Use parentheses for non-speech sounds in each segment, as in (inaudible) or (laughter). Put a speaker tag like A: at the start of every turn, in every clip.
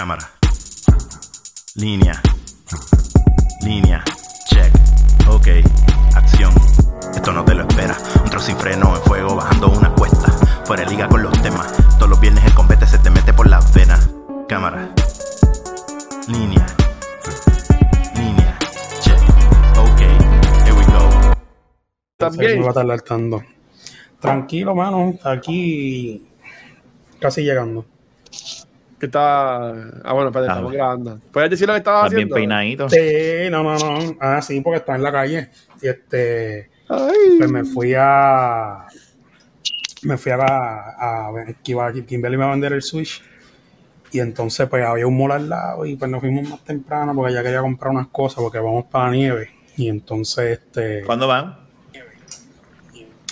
A: Cámara. Línea. Línea. Check. Ok. Acción. Esto no te lo espera. Un trozo sin freno en fuego bajando una cuesta. Fuera de liga con los temas. Todos los viernes el combate se te mete por las venas. Cámara. Línea. Línea. Check. Ok. Here we go.
B: También.
C: Me va a tardar tanto. Tranquilo, mano. Aquí casi llegando.
B: Que está. Ah, bueno, espérate,
D: Ah,
B: estamos grabando. ¿Puedes decir lo que estabas
D: Estás bien
B: haciendo?
D: peinadito.
C: Sí, no, no, no. Ah, sí, porque está en la calle. Y este,
B: Ay.
C: pues me fui a. Me fui a. a, a que iba, Kimberly me iba a vender el Switch. Y entonces, pues había un mall al lado. Y pues nos fuimos más temprano porque ya quería comprar unas cosas porque vamos para la nieve. Y entonces, este.
D: ¿Cuándo van?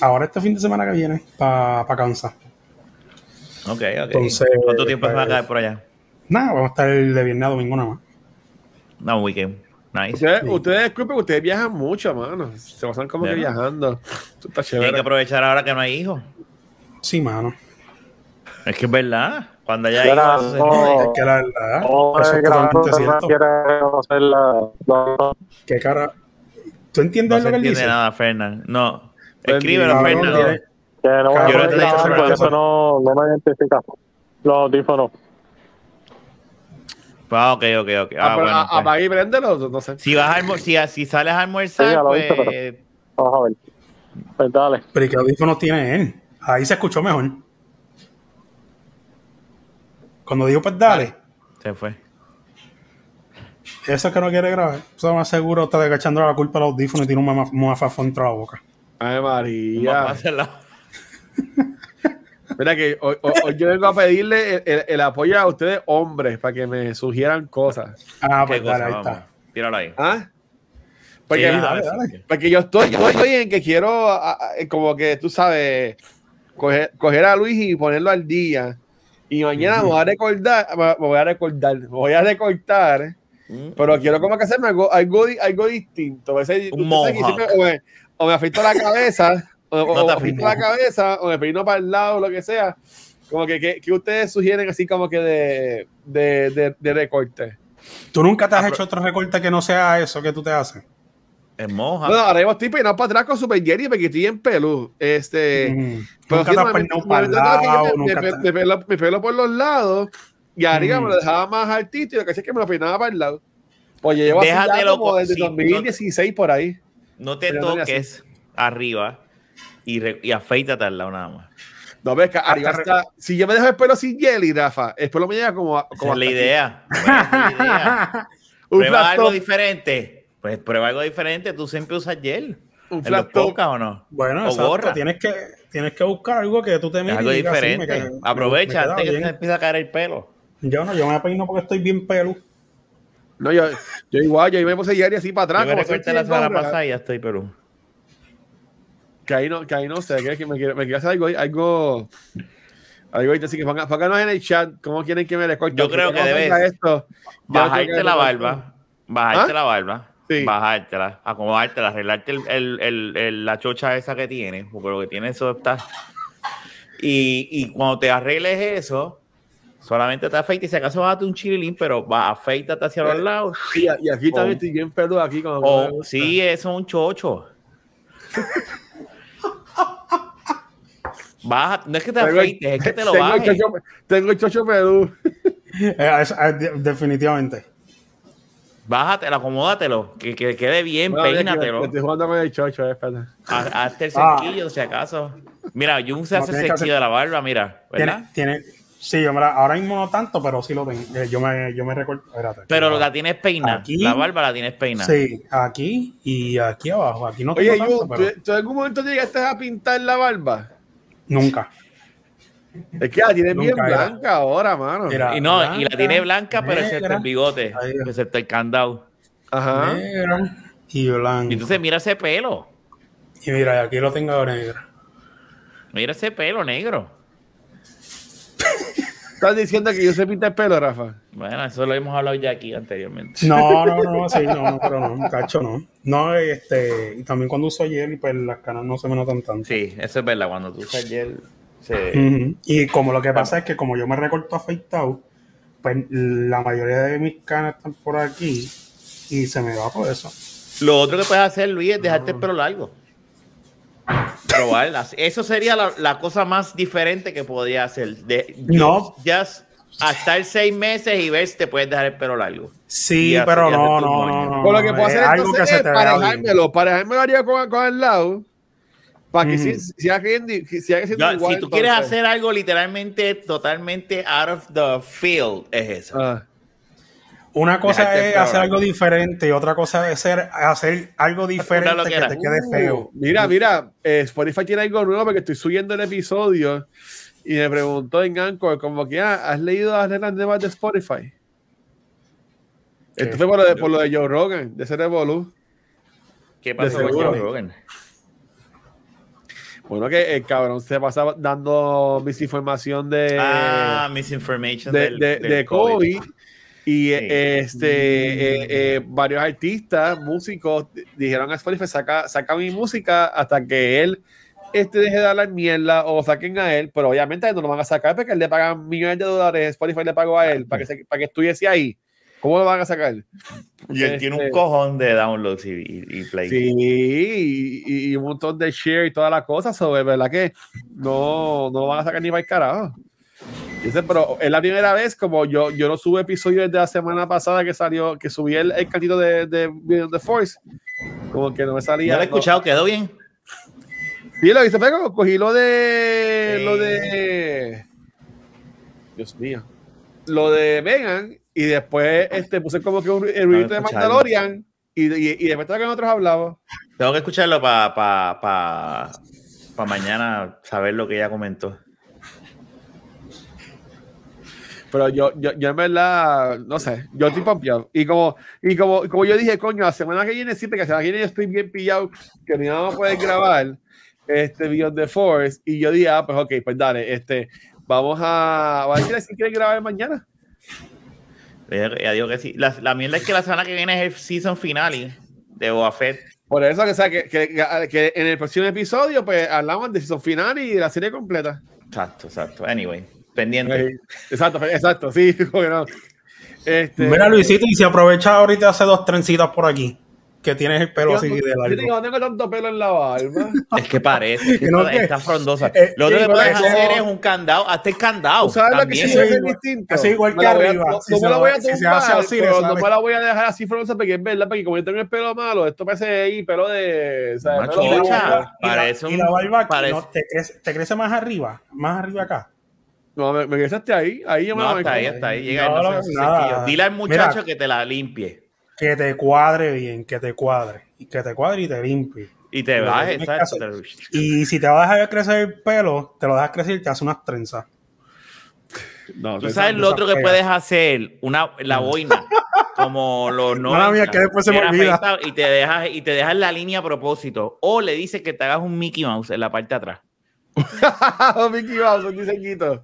C: Ahora este fin de semana que viene, para pa Kansas.
D: Ok, ok.
C: Entonces,
D: ¿Cuánto tiempo se va a
C: pues-
D: caer por allá?
C: Nada, vamos a estar de viernes a domingo nada más.
D: No, un weekend. Nice.
B: Ustedes,
C: Sí.
B: ustedes disculpen, ustedes viajan mucho, mano. Se pasan como que viajando. Esto está
D: Tienen que
B: chévere.
D: aprovechar ahora que no hay hijos.
C: Sí, mano.
D: Es que es verdad. Cuando haya hijos,
E: no.
C: Es que la verdad,
E: No,
C: eso
E: es
C: totalmente
E: no
C: cierto.
E: la, la-
C: ¿Qué cara? ¿Tú
D: No
C: entiendes
D: se
C: lo que él
D: entiende
C: dice?
D: nada, Fernán. No.
B: Pues,
D: Escríbelo,
C: tiene-
E: que no voy a porque
D: eso.
E: no, no me identifica. Los audífonos.
D: Ah, ok, ok, ok. Ah,
B: Ah,
D: bueno.
B: a-
D: pues.
B: Apaga y préndelo, no sé.
D: Si, vas a almor- si, si sales a almorzar,
E: Sí, ya lo
D: pues...
E: hice, pero- Vamos a ver. Pues dale.
C: Pero ¿y qué audífonos tiene él? Ahí se escuchó mejor. Cuando dijo, pues dale,
D: Se fue.
C: eso es que no quiere grabar. Eso más seguro está echando la culpa al audífono y tiene un mama- un mafafón dentro de la boca.
B: Ay,
D: Vamos a
B: María. Mira que hoy, hoy- hoy yo vengo a pedirle el, el- el apoyo a ustedes, hombres, para que me sugieran cosas.
C: Ah,
D: ¿Qué
C: pues
D: cosa?
C: dale, ahí
D: Vamos.
C: está.
D: Tíralo ahí.
B: ¿Ah? Porque,
D: Sí,
C: dale, dale.
B: porque yo estoy, yo estoy en que quiero, a- a- como que tú sabes, coger, coger a Luis y ponerlo al día. Y mañana me voy a recordar, me voy a recordar, me voy a recortar,
D: Mm.
B: pero quiero como que hacerme algo, algo, algo distinto. A veces,
D: Un
B: o, me, o me afeito la cabeza, o, o-
D: No
B: la cabeza, o me peino para el lado, lo que sea. Como que, que, que ustedes sugieren así como que de, de, de, de recorte.
C: ¿Tú nunca te has
D: Ah,
C: hecho otro recorte que no sea eso que tú te haces?
D: Es moja.
B: Bueno, ahora mismo estoy peinado para atrás con Super Jerry porque estoy en pelú. Este,
C: Mm.
B: pero
C: Nunca
B: sí,
C: te has
B: me-
C: peinado
B: me-
C: para el
B: me- me-
C: lado,
B: me-
C: nunca
B: me-
C: te-
B: me pelo, me pelo por los lados y arriba
C: Mm.
B: me lo dejaba más altito y lo que hacía es que me lo peinaba para el lado. Pues yo llevo así ya como
D: co-
B: desde
D: sí,
B: 2016 por ahí.
D: No te
B: no
D: toques arriba y, re- y afeítate al lado nada más.
B: No ves que arriba está. Si yo me dejo el pelo sin jelly, Rafa, el pelo me llega como. como
D: es la idea. Esa es la idea. (laughs)
B: Un
D: Prueba algo
B: top,
D: diferente. Pues prueba algo diferente. Tú siempre usas gel.
B: un
D: ¿En los
B: flat top.
D: o no?
C: Bueno,
D: O
C: exacto.
D: gorra.
C: Tienes que, tienes que buscar algo que tú te mires
D: Algo
C: me
D: diferente.
C: me-
D: Aprovecha
C: me queda
D: antes que
C: bien.
D: se empiece a caer el pelo.
C: Yo no, yo me peino porque estoy bien pelu.
B: No, yo, yo igual, yo me puse jelly así para atrás.
D: Yo me recorté la semana pasada y ya estoy Perú.
B: Que ahí no, que ahí no sé, que, que me, quiero, me quiero hacer algo, algo, algo así que pongan, pónganos en el chat cómo quieren que me recorte.
D: Yo creo que debes
B: esto,
D: Bajarte la barba. Bajarte
B: ¿Ah?
D: la barba.
B: Sí.
D: Bajártela. Acomodártela. Arreglarte el, el- el- el- la chocha esa que tienes. Porque lo que tiene eso está. Y, y cuando te arregles eso, solamente te afeitas. Y si acaso bájate un chirilín, pero va, afeítate hacia los lados.
B: Y, y aquí también estoy bien peludo aquí.
D: O sí, eso es un chocho. (laughs) Baja, no es que te
B: Tengo
D: afeites, es que te lo
B: tengo el
D: bajes.
B: chocho, tengo el chocho peludo. (laughs)
C: Eh, definitivamente.
D: Bájatelo, acomódatelo, que, que quede bien,
B: Bueno,
D: peínatelo.
B: Estoy jugando con el chocho, eh, espérate.
D: Ha- Hazte el
C: Ah.
D: cerquillo, si acaso. Mira, Jun se
C: No,
D: hace el cerquillo de la barba, mira, ¿verdad?
C: Tiene, tiene, sí, yo me la- ahora mismo no tanto, pero sí lo tengo. Eh, yo me, yo me recuerdo. Espérate.
D: Pero la tienes peina.
C: Aquí.
D: La barba la tienes peina.
C: Sí, aquí y aquí abajo. Aquí no
B: Oye,
C: tengo
B: Yu,
C: tanto,
B: ¿tú,
C: pero
B: tú en algún momento llegaste a pintar la barba?
C: Nunca.
B: Es que la tienes bien
C: era.
B: blanca ahora, mano.
C: Era
D: Y no, y la tiene blanca, pero excepto
C: negra,
D: el bigote, excepto el candado.
B: Ajá.
C: negra y blanca.
D: Y entonces mira ese pelo.
C: Y mira, aquí lo tengo negra.
D: Mira ese pelo negro.
B: ¿Estás diciendo que yo sé pintar pelo, Rafa?
D: Bueno, eso lo hemos hablado ya aquí anteriormente.
C: No, (laughs) no, no, sí, no, no, pero no, cacho, no. No, este, y también cuando uso gel y pues las canas no se me notan tanto.
D: Sí, eso es verdad. Cuando tú usas gel, se...
C: Y como lo que pasa es que como yo me recorto afeitado, pues la mayoría de mis canas están por aquí y se me va por eso.
D: Lo otro que puedes hacer, Luis, es dejarte el pelo largo. Probarlas. Eso sería la, la cosa más diferente que podía hacer. De,
C: No.
D: Ya hasta el seis meses y ver si te puedes dejar el pelo largo.
C: Sí, pero no, no, no, no.
B: Con lo que puedo
C: es
B: hacer
C: algo
B: entonces
C: que
B: es parejármelo, parejármelo haría con, con el lado para que
C: Ujú.
B: si, siga siendo, siga siendo
D: Ya,
B: igual.
D: si tú quieres
B: entonces.
D: hacer algo literalmente totalmente out of the field, es eso.
B: Ah.
C: Una cosa es hacer algo diferente y otra cosa es ser, hacer algo diferente que te quede
B: Uh,
C: feo.
B: mira, mira, eh, Spotify tiene algo nuevo porque estoy subiendo el episodio y me preguntó en Anchor, como que, ah, ¿has leído las reglas de más de Spotify?
C: ¿Qué?
B: Esto fue por lo, de, por lo de Joe Rogan, de ese revolú.
D: ¿Qué pasó con. Joe Rogan?
B: Bueno, que el cabrón se pasaba dando misinformación de,
D: ah, misinformation
B: de,
D: del,
B: de,
D: del
B: de COVID. Y eh,
D: Sí.
B: este, eh, eh, varios artistas, músicos, di- dijeron a Spotify, saca, saca mi música hasta que él este, deje de hablar mierda o saquen a él, pero obviamente no lo van a sacar porque él le pagan millones de dólares, Spotify le pagó a él para que, se- para que estuviese ahí. ¿Cómo lo van a sacar?
D: Y él tiene un
B: Este-
D: cojón de downloads y, y, y play.
B: Sí, y, y un montón de share y todas las cosas, sobre verdad que no, no lo van a sacar ni para el carajo. Dice, pero es la primera vez, como yo, yo no subo episodios desde la semana pasada que salió, que subí el, el cantito de, de Beyond the Force, como que no me salía.
D: ¿No lo he escuchado? ¿Quedó bien?
B: Sí, lo hice, pero cogí lo de.
D: Sí.
B: Lo de. Dios mío. Lo de Megan y después este, puse como que un el review de. Mandalorian y, y, y después de que nosotros hablamos.
D: Tengo que escucharlo para pa, pa, pa mañana saber lo que ella comentó.
B: Pero yo, yo, yo en verdad, no sé, yo estoy pompeado. Y como, y como, como yo dije, coño, la semana que viene, siempre que la semana que viene yo estoy bien pillado, que ni vamos a poder grabar este Beyond the Force. Y yo dije, ah, pues ok, pues dale, este, vamos a, a decirle si quieren grabar mañana.
D: Ella, ella dijo que sí. La, la mierda es que la semana que viene es el season finale de Boba Fett.
B: Por eso que, o sea, que, que, que en el próximo episodio, pues hablamos de season final y de la serie completa.
D: Exacto, exacto. Anyway, pendiente.
B: Eh, Exacto, exacto, sí. (laughs) como no. Este,
C: Mira, Luisito, y si aprovecha ahorita hace dos trencitas por aquí, que tienes el pelo
B: yo,
C: así de
B: yo
C: largo.
B: digo, no tengo tanto pelo en la barba. (laughs)
D: Es que parece. es que (laughs)
C: No,
D: está, frondosa.
C: eh,
D: lo otro
C: sí,
D: que puedes hacer es un candado. Hazte el candado.
B: ¿Tú sabes lo que sí
C: igual-
B: distinto?
C: eso igual que
B: a-
C: arriba.
B: No,
C: Si
B: no me la
C: lo-
B: voy a tumbar,
C: así,
B: pero no me la voy a dejar así frondosa porque es verdad, porque como yo tengo el pelo malo, esto parece ahí pelo de... o sea,
D: Una
B: pelo de-
C: Y la barba-
D: Parece
C: y la
D: un-
C: barba aquí,
D: parece-
C: ¿no? te, crece, te crece más arriba, más arriba acá.
B: No, me, me quedaste ahí, ahí yo me
D: No, hasta ahí, hasta ahí. Llega
C: No,
D: no. Dile al muchacho
C: Mira.
D: que te la limpie.
C: Que te cuadre bien, que te cuadre. Y que te cuadre y te limpie.
D: Y te bajes, exacto.
C: Y si te vas a dejar crecer el pelo, te lo dejas crecer y te haces unas trenzas.
B: No,
D: Tú sabes lo otro que puedes hacer, una la boina, como los (laughs) no.
C: Mala mía, que después se me olvida.
D: Y te dejas y te dejas la línea a propósito, o le dices que te hagas un Mickey Mouse en la parte de atrás. (laughs)
B: Mickey Mouse, un diseñito.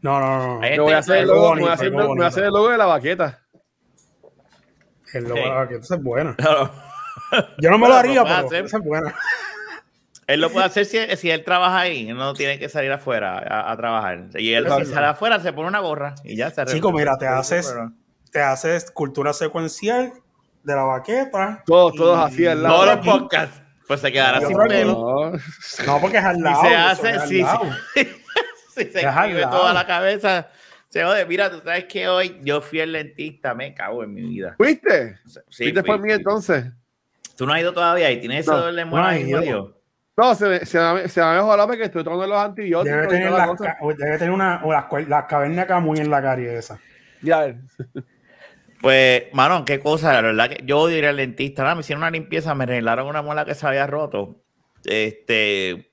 C: No, no, no.
B: Voy a hacer el logo, me voy a hacer,
C: algo
B: me voy a
C: bonito.
B: hacer el logo de la baqueta.
C: El logo
D: Sí.
C: de la baqueta, es buena.
D: Claro. (laughs)
C: Yo no me
D: Bueno,
C: lo haría, pero
D: hacer.
C: es buena.
D: Él lo puede hacer si, si él trabaja ahí, él no tiene que salir afuera a, a trabajar. Y él si sale afuera se pone una gorra y ya se
C: Chico, mira, te haces, te haces cultura secuencial de la baqueta.
B: Todos, todos
C: Y-
B: así al lado.
D: Todos los podcasts, pues se quedará sin pelo.
B: No.
C: No, porque es al lado.
D: se
C: eso
D: hace, sí, sí. (laughs) si se escribe
C: lado.
D: toda la cabeza, se jode. Mira, tú sabes que hoy yo fui el dentista, me cago en mi vida.
B: ¿Fuiste?
D: Sí,
B: ¿Fuiste
D: fui,
B: por mí entonces?
D: Tú no has ido todavía y tienes ese
B: No,
D: dolor de
C: no
D: muela.
B: No, se me, se me, se me ha mejorado porque estoy tomando los antibióticos.
C: Debe tener,
B: la
C: debe tener una, o las, las cavernas acá muy en la carie esa.
B: Ya, a ver.
D: Pues, mano, qué cosa, la verdad que yo odio ir al dentista. Nada, me hicieron una limpieza, me arreglaron una muela que se había roto. Este,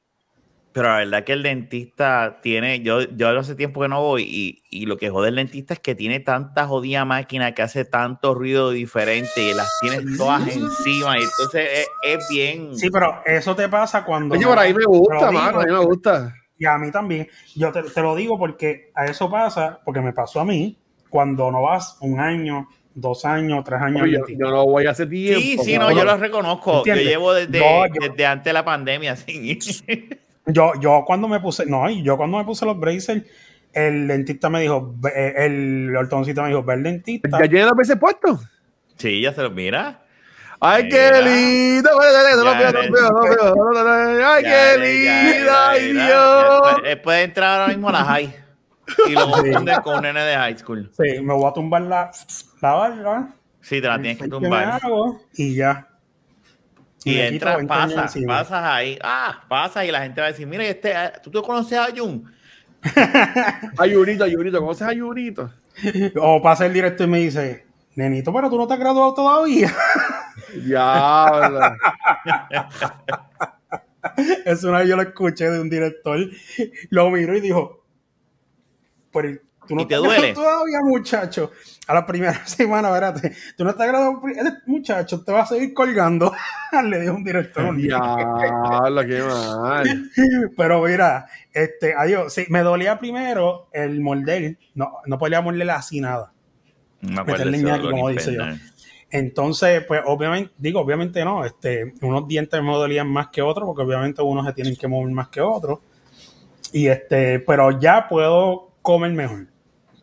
D: pero la verdad que el dentista tiene, yo, yo hace tiempo que no voy y, y lo que jode el dentista es que tiene tanta jodida máquina que hace tanto ruido diferente y las tienes todas (laughs) encima y entonces es, es bien...
C: Sí, pero eso te pasa cuando.
B: Oye, por ahí me gusta, mano. A mí me gusta.
C: Y a mí también. Yo te, te lo digo porque a eso pasa, porque me pasó a mí, cuando no vas un año, dos años, tres años.
B: Oye, yo, no voy hace tiempo.
D: Sí, sí, no, yo lo reconozco.
C: ¿Entiendes?
D: Yo llevo desde,
C: No, yo-
D: desde antes de la pandemia (laughs) sin ir.
C: Yo, yo cuando me puse, no, y yo cuando me puse los braces, el dentista me dijo, eh, el ortodoncista me dijo, ve al dentista.
B: ¿Ya tiene dos veces puesto?
D: Sí, ya se lo mira.
B: ¡Ay, qué lindo! ¡Ay, qué lindo! ¡Ay, Dios!
D: puede entrar ahora mismo a la high. Y lo confunde con un nene de high school.
C: Sí, me voy a tumbar la, la barba.
D: Sí, te la tienes que
C: ¿qué me
D: tumbar.
C: Y ya.
D: Y entras,
C: quito 20 años
D: pasas, pasas ahí. Ah, pasas y la gente va a decir, mira, este, ah, ¿tú te conoces a Jun? (laughs)
B: Ayunito, ayunito, ¿conoces a ayunito?
C: O pasa el directo y me dice, nenito, pero tú no te has graduado todavía. (laughs)
B: Diablo. (laughs)
C: Es una vez yo lo escuché de un director, lo miró y dijo, pero tú no
D: ¿Y te duele?
C: todavía, muchacho. A la primera (laughs) semana, espérate, tú no estás graduado, muchacho, te va a seguir colgando. (laughs) Le dijo un director. un día.
B: Diablo, qué mal. (laughs)
C: Pero mira, este, adiós, sí, me dolía primero el morder, no, no podía morder así nada.
D: No
C: Meterle ñaki, como dice yo. Entonces, pues obviamente, digo, obviamente no, este, unos dientes me dolían más que otros, porque obviamente unos se tienen que mover más que otros. Y este, pero ya puedo comer mejor.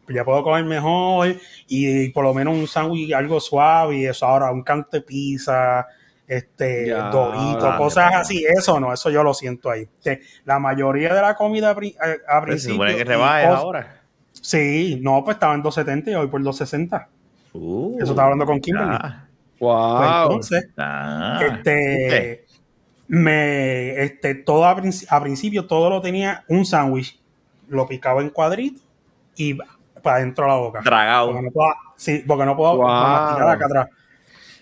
C: Ya puedo comer mejor y, por lo menos un sándwich algo suave y eso ahora, un cante pizza, este,
B: Ya,
C: dorito,
D: ya,
C: cosas
D: ya.
C: así, eso no, eso yo lo siento ahí. Que la mayoría de la comida a, a
D: Pero Se
C: principio.
D: supone que
C: cos-
D: ahora.
C: Sí, no, pues estaba en 270 y hoy por 260.
D: Uh,
C: Eso estaba hablando con Kimberly.
D: ah,
C: Pues
B: Wow.
C: entonces,
D: ah,
C: este, me, este, todo a principio todo lo tenía un sándwich, lo picaba en cuadritos y para adentro de la boca.
D: Tragado.
C: Porque no puedo, sí, porque no puedo
B: Wow.
C: masticar acá atrás.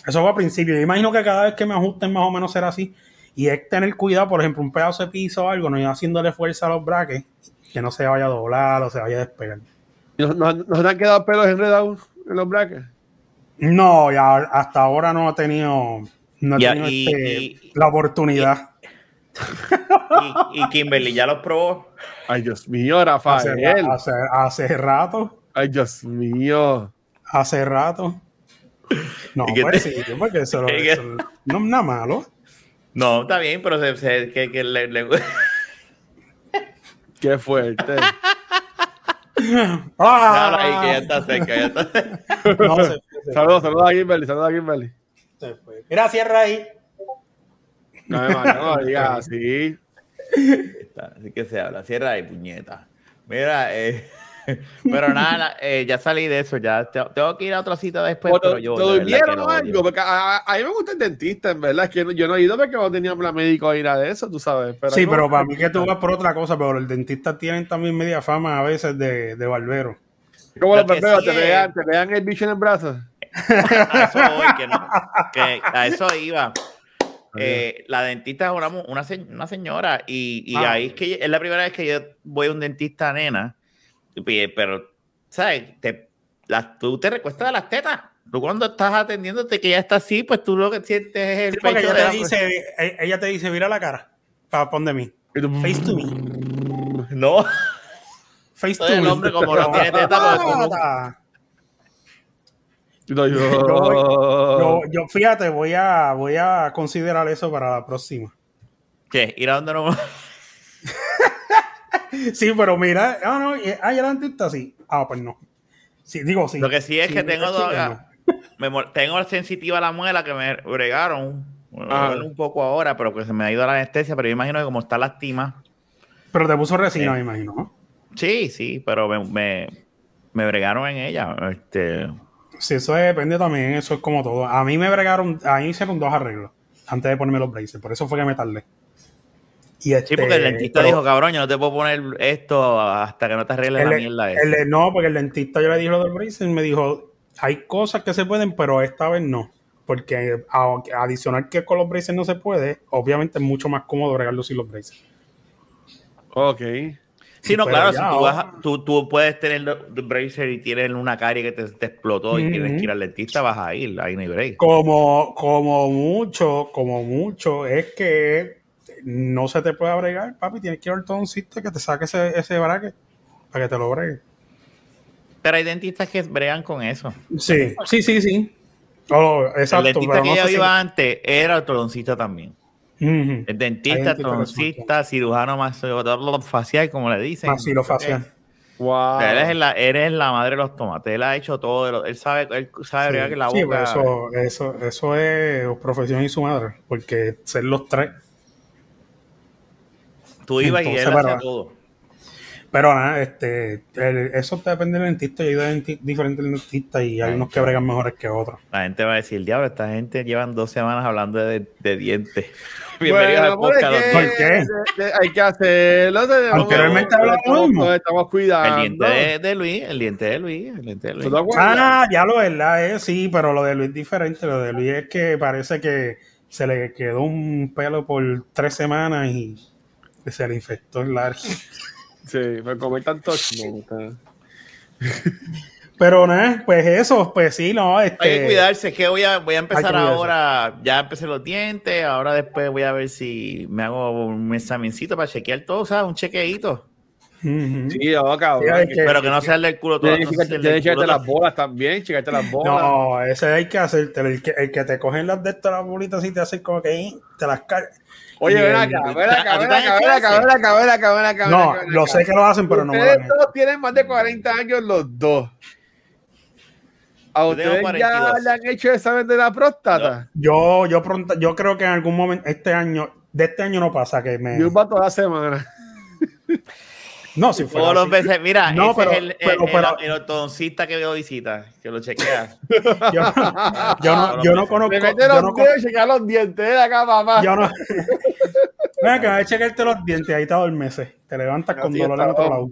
C: Eso fue al principio. Yo imagino que cada vez que me ajusten más o menos será así. Y es tener cuidado, por ejemplo, un pedazo de piso o algo, no ir haciéndole fuerza a los brackets, que no se vaya a doblar o se vaya a despegar.
B: ¿Nos, nos, nos han quedado pelos enredados en los brackets?
C: No, ya hasta ahora no he tenido, no he
D: Ya,
C: tenido
D: y-
C: este,
D: y-
C: la oportunidad.
D: Y, y Kimberly ya los probó.
B: Ay, Dios mío,
C: Hace,
B: Rafael.
C: hace, hace rato,
B: Ay, Dios mío.
C: hace rato. No,
D: ¿Y qué
C: pues
D: te-
C: sí, porque eso, (laughs)
D: ¿Y qué?
C: eso no es nada malo.
D: No, está bien, pero se, se- que, que le, le- (laughs)
B: Qué fuerte. (laughs)
C: ¡Ah!
D: Ahí, que ya está cerca, ya está cerca.
C: No, se
B: Saludos, saludos a Kimberly, saludos a Kimberly.
C: fue, se fue. Mira, cierra ahí.
B: No, me no lo (laughs) digas así.
D: Así que se habla, cierra ahí, puñeta. Mira, eh, (laughs) pero nada, eh, ya salí de eso, ya te- tengo que ir a otra cita después,
B: ¿O
D: pero
B: ¿Te
D: yo.
B: te
D: de
B: durmieron algo? Porque a, a- a mí me gusta el dentista, en verdad. Es que yo no he ido porque no tenía plan médico ni nada de eso, tú sabes. Pero a
C: sí, pero para mí que tú vas por otra cosa, pero el dentista tienen también media fama a veces de, de barbero.
B: Como
D: Lo
B: los barberos,
D: sí
B: te, pegan, te pegan el bicho en el brazo.
D: A eso voy, que no- que a eso iba. Eh, la dentista es una, una, una señora y, y
C: Ah.
D: ahí es que es la primera vez que yo voy a un dentista nena, y- pero, ¿sabes? Te, tú te recuestas de las tetas. Tú cuando estás atendiéndote que ya está así, pues tú lo que sientes es el
C: Sí,
D: pecho
C: ella
D: de
C: te,
D: la-
C: dice, e- ella te dice, mira la cara. Para pon de mí. Face to me. (laughs)
D: No,
C: Face to
D: el
C: me.
D: hombre como no tiene teta, (laughs) (laughs) no-
C: Yo, yo, fíjate, voy a, voy a considerar eso para la próxima.
D: ¿qué? Ir a donde no. (laughs)
C: Sí, pero mira, ah, no, eh, ah, la dentista sí. Ah, pues no. Sí, digo sí.
D: Lo que sí es
C: Sí,
D: que tengo todavía- me mol- tengo sensitiva la muela que me bregaron.
B: Ah.
D: un poco ahora, pero que se me ha ido la anestesia, pero yo imagino que como está lastima.
C: Pero te puso resina,
D: Sí.
C: me imagino, ¿no?
D: Sí, sí, pero me, me, me bregaron en ella. Este,
C: Sí, eso depende también, eso es como todo. A mí me bregaron, a mí hicieron dos arreglos antes de ponerme los braces, por eso fue que me tardé. Y este,
D: sí, porque el dentista
C: pero
D: dijo, cabrón, yo no te puedo poner esto hasta que no te arregles la mierda esa.
C: el- no, porque el dentista yo le dije lo del braces y me dijo, hay cosas que se pueden, pero esta vez no. Porque a- adicional que con los braces no se puede, obviamente es mucho más cómodo bregarlo sin los braces.
B: Ok.
D: Sí, no,
C: pero
D: claro,
C: ya
D: si tú, vas a- tú, tú puedes tener el bracer y tienes una carie que te, te explotó y tienes que ir al dentista, vas a ir, ahí no hay break.
C: Como, como mucho, como mucho, es que no se te puede bregar, papi. Tienes que ir al ortodoncista que te saque ese, ese bracket para que te lo bregue.
D: Pero hay dentistas que bregan con eso.
C: Sí, sí, sí, sí. Oh, exacto.
D: el dentista
C: pero
D: que
C: no
D: yo
C: si-
D: iba antes era ortodoncista también. El
C: Hay
D: dentista, ortodoncista, cirujano maxilofacial, como le dicen.
C: Maxilofacial.
B: Wow.
D: Él es la, eres la madre de los tomates. Él ha hecho todo. de lo- él sabe, él sabe
C: Sí,
D: que la
C: sí,
D: boca.
C: pero eso, eso, eso es profesión y su madre, porque ser los tres.
D: Tú ibas y
C: Entonces,
D: él hacía
C: pero-
D: todo.
C: Pero nada, este, el- eso depende del dentista. Yo he ido a denti- diferentes dentistas y hay
D: Ay,
C: unos que bregan mejores que otros.
D: La gente va a decir, diablo, esta gente llevan dos semanas hablando de, de dientes. (laughs)
B: Bueno,
D: Bienvenidos al
B: ¿por
D: podcast.
C: ¿Por qué?
B: Hay que hacerlo.
C: Anteriormente hablamos
B: estamos- cuidando.
D: El diente de, de Luis, el diente de Luis, el diente de Luis.
B: ¿Tú te acuerdas?
C: Ah, ya lo verdad es, sí, pero lo de Luis es diferente. Lo de Luis es que parece que se le quedó un pelo por tres semanas y se le infectó el largo. (laughs)
B: Sí, tanto. no, está-
C: Pero nada, pues eso, pues sí, no, este.
D: Hay que cuidarse, es que voy a, voy a empezar
C: cuidarse.
D: ahora, ya empecé los dientes, ahora después voy a ver si me hago un examencito para chequear todo, ¿sabes? Un chequeito.
C: Ujú.
B: Sí, yo, cabrón.
C: Sí, hay que-
D: Pero que no sea el del culo todo.
B: Tienes que checarte las bolas también, checarte las bolas.
C: No, ese hay que hacértelo. El que, el que te cogen las de estas las bolitas y te hacen como que te las cargas.
B: Oye, ven acá, ven acá,
D: ¿A ti
B: ven acá, ven acá, ven acá, ven acá, ven acá,
C: No, lo sé que lo hacen, pero no me lo
B: todos tienen más de 40 años los dos. ¿A ustedes ya
D: 42.
B: le han hecho examen de la próstata?
C: Yo, yo pronto, yo creo que en algún momento, este año, de este año no pasa que me.
B: Yo va toda la semana.
C: No, si fuera
D: Todos los veces, mira,
C: No,
D: ese
C: pero-
D: es el, el,
C: pero-
D: el-
C: pero-
D: el ortodoncista que veo visita, que lo chequea. (laughs)
C: Yo, yo no, yo no conozco.
B: Mete
C: Yo
B: los dedos y los dientes de acá,
C: yo no. (laughs) Venga, que vas a checarte los dientes, ahí te adormeces. Te levantas con dolor en otro
B: oh.
C: lado.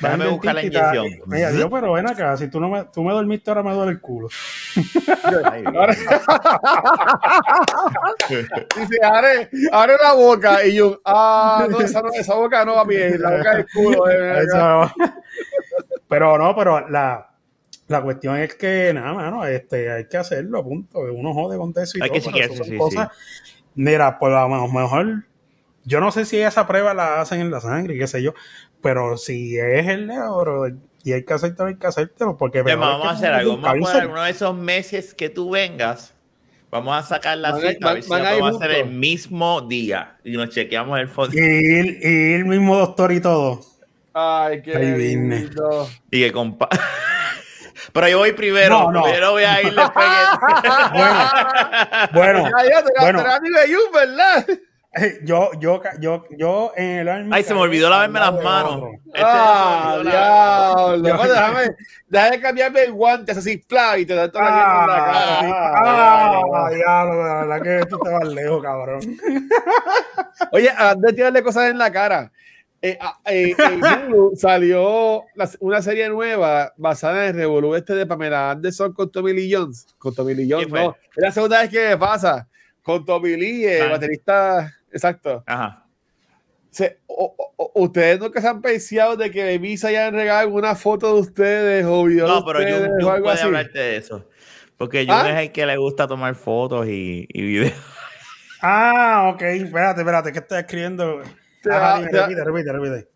D: Déjame
C: al
D: buscar la
C: y
D: inyección.
C: Mira, yo, pero ven acá, si tú no me, tú me dormiste, ahora me duele el culo.
D: Ay, (laughs)
B: Dice, abre, abre la boca. Y yo, ah, no, esa, no, esa boca no va bien. La boca del culo. eh,
C: Eso- (laughs) pero no, pero la, la cuestión es que nada, mano, este, hay que hacerlo, punto. Uno jode con eso y
D: Hay
C: todo,
D: que sí,
C: cosas- Mira, pues a lo mejor, yo no sé si esa prueba la hacen en la sangre qué sé yo, pero si es el neuro y hay que hacértelo, hay que hacértelo, porque
D: vamos a hacer algo. Vamos a alguno de esos meses que tú vengas. Vamos a sacar la
B: Van
D: cita, a ver si
B: van- van a
D: hacer el mismo día y nos chequeamos el fondo.
C: Y el mismo doctor y todo.
B: Ay, qué lindo.
D: Y que compa. (laughs) Pero yo voy primero.
C: No, no.
D: Yo no voy a ir después. (laughs)
C: Bueno, bueno.
B: bueno. (laughs)
C: yo, yo, yo, yo en el Army
D: Ay, se me olvidó lavarme las manos.
C: otro.
D: Este
B: Ah, diablo. Bueno, déjame, déjame cambiarme el guante, así, pla, y te da toda la mierda en la cara. así.
C: Ah, ah, diablo, la verdad que tú te vas lejos, cabrón. (laughs)
B: Oye, antes de tirarle cosas en la cara, eh, ah, eh, en Hulu (laughs) salió una serie nueva basada en el revolú este de Pamela Anderson con Tommy Lee Jones. Con Tommy Lee Jones, no. Es la segunda vez que me pasa. Con Tommy Lee, el
D: Ah.
B: baterista. Exacto.
D: Ajá.
B: Se- o- o- ustedes nunca se han pensado de que Baby se hayan regalado alguna foto de ustedes o video
D: No,
B: de
D: pero
B: ustedes
D: Jun,
B: o
D: Jun
B: algo
D: puede
B: así.
D: hablarte de eso. Porque Jun
B: ¿Ah?
D: es el que le gusta tomar fotos y, y videos.
C: Ah, ok, espérate, espérate, que estoy escribiendo. Ajá,
B: te
C: repite, repite, repite.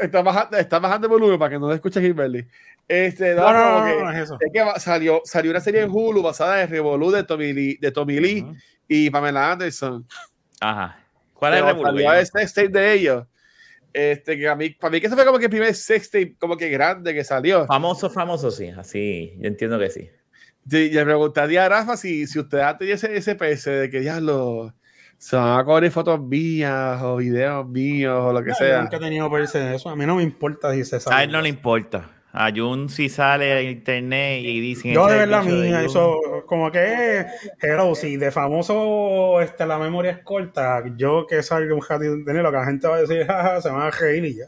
B: Está, bajando, está bajando el volumen para que no te escuche Kimberly. Este,
C: No, no, no,
B: que-
C: no, no es eso.
B: Es que salió, salió una serie en Hulu basada en Revolú de Tommy Lee, de Tommy Lee y Pamela Anderson.
D: Ajá. ¿Cuál es el
B: salió el sex tape de ellos. Este, que a mí, para mí que ese fue como que el primer sex tape como que grande que salió.
D: Famoso, famoso, sí. Así, yo entiendo que sí.
B: Y le preguntaría a Rafa si, si usted ha tenido ese, ese PC de que ya lo se van a cobrar fotos mías o videos míos o lo que
C: No, yo
B: sea.
C: nunca he tenido de eso. A mí no me importa si se
D: A
C: sabe.
D: él no le importa. A Jun si sale a internet y dicen...
C: Yo de verdad
D: Jun.
C: eso como que hello, si de famoso este, la memoria es corta, yo que salga un ratito de lo que la gente va a decir, jaja, se van a reír y ya.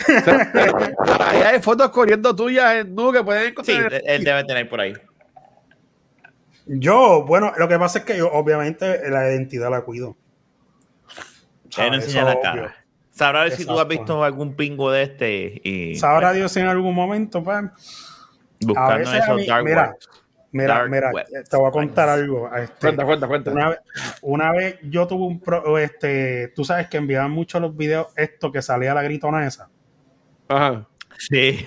C: (laughs)
B: Ahí hay fotos corriendo tuyas en Nu que pueden
D: Sí,
B: encontrar.
D: él él debe tener por ahí.
C: Yo, bueno, lo que pasa es que yo obviamente la identidad la cuido.
D: Él no enseña la
C: obvio.
D: cara. Sabrá ver si tú has
C: Exacto.
D: visto algún pingo de este y
C: Sabrá Dios si en algún momento, pues, a
D: buscando esos
C: mí-
D: dark
C: mira,
D: webs.
C: mira,
D: Dark
C: mira, te voy a contar algo. este,
B: Cuenta, cuenta, cuenta.
C: Una vez, una vez yo tuve un pro, este, tú sabes que enviaban mucho los videos esto que salía la gritona esa.
B: Ajá.
D: Sí.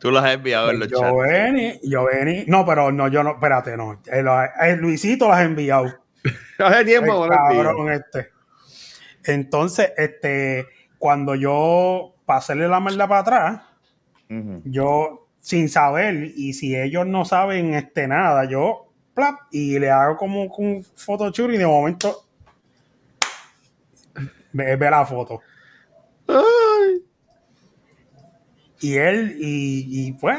D: Tú los has enviado en los
C: yo
D: chats.
C: vení, yo vení, no, pero no, yo no, espérate, no, el, el Luisito las ha enviado. (laughs)
B: Hace tiempo,
C: El
B: bueno,
C: cabrón este. Entonces, este, cuando yo para hacerle la maldad para atrás, yo sin saber, y si ellos no saben este nada, yo plap, y le hago como un photoshoot y de momento ve, ve la foto.
B: Ay,
C: Y él, y, y pues,